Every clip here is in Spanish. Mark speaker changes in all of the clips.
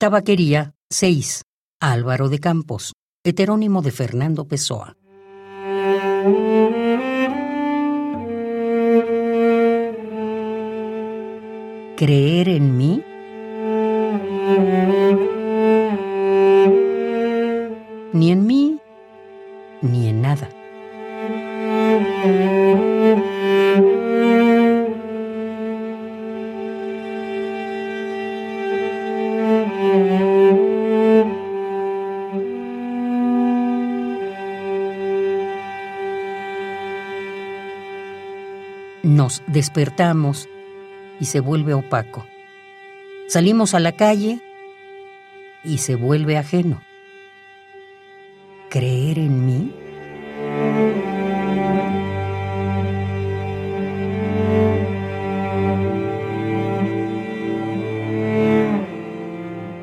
Speaker 1: Tabaquería 6. Álvaro de Campos, heterónimo de Fernando Pessoa. ¿Creer en mí? Ni en mí, ni en nada. Nos despertamos y se vuelve opaco. Salimos a la calle y se vuelve ajeno. ¿Creer en mí?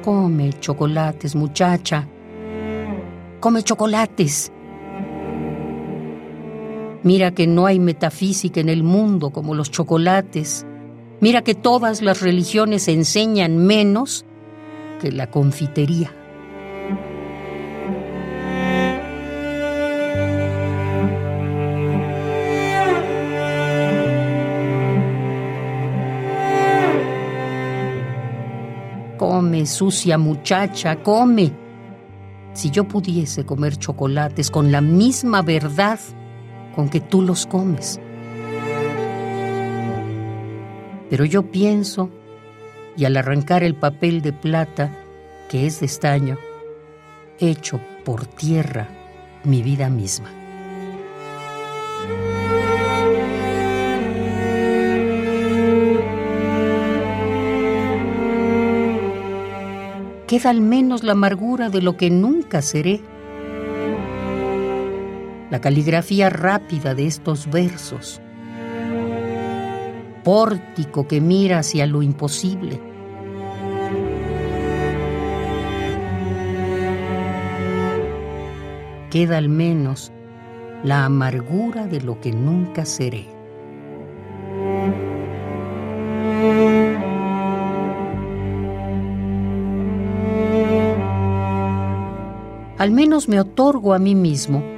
Speaker 1: Come chocolates, muchacha. Come chocolates. Mira que no hay metafísica en el mundo como los chocolates. Mira que todas las religiones enseñan menos que la confitería. Come, sucia muchacha, come. Si yo pudiese comer chocolates con la misma verdad con que tú los comes. Pero yo pienso, y al arrancar el papel de plata, que es de estaño, echo por tierra mi vida misma. Queda al menos la amargura de lo que nunca seré la caligrafía rápida de estos versos. Pórtico que mira hacia lo imposible. Queda al menos la amargura de lo que nunca seré. Al menos me otorgo a mí mismo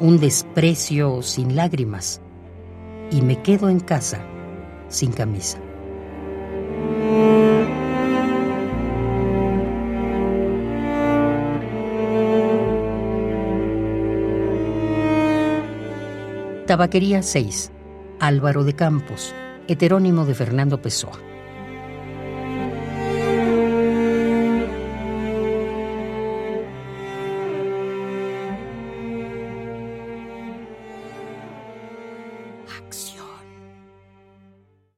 Speaker 1: un desprecio sin lágrimas y me quedo en casa sin camisa. Tabaquería 6. Álvaro de Campos, heterónimo de Fernando Pessoa.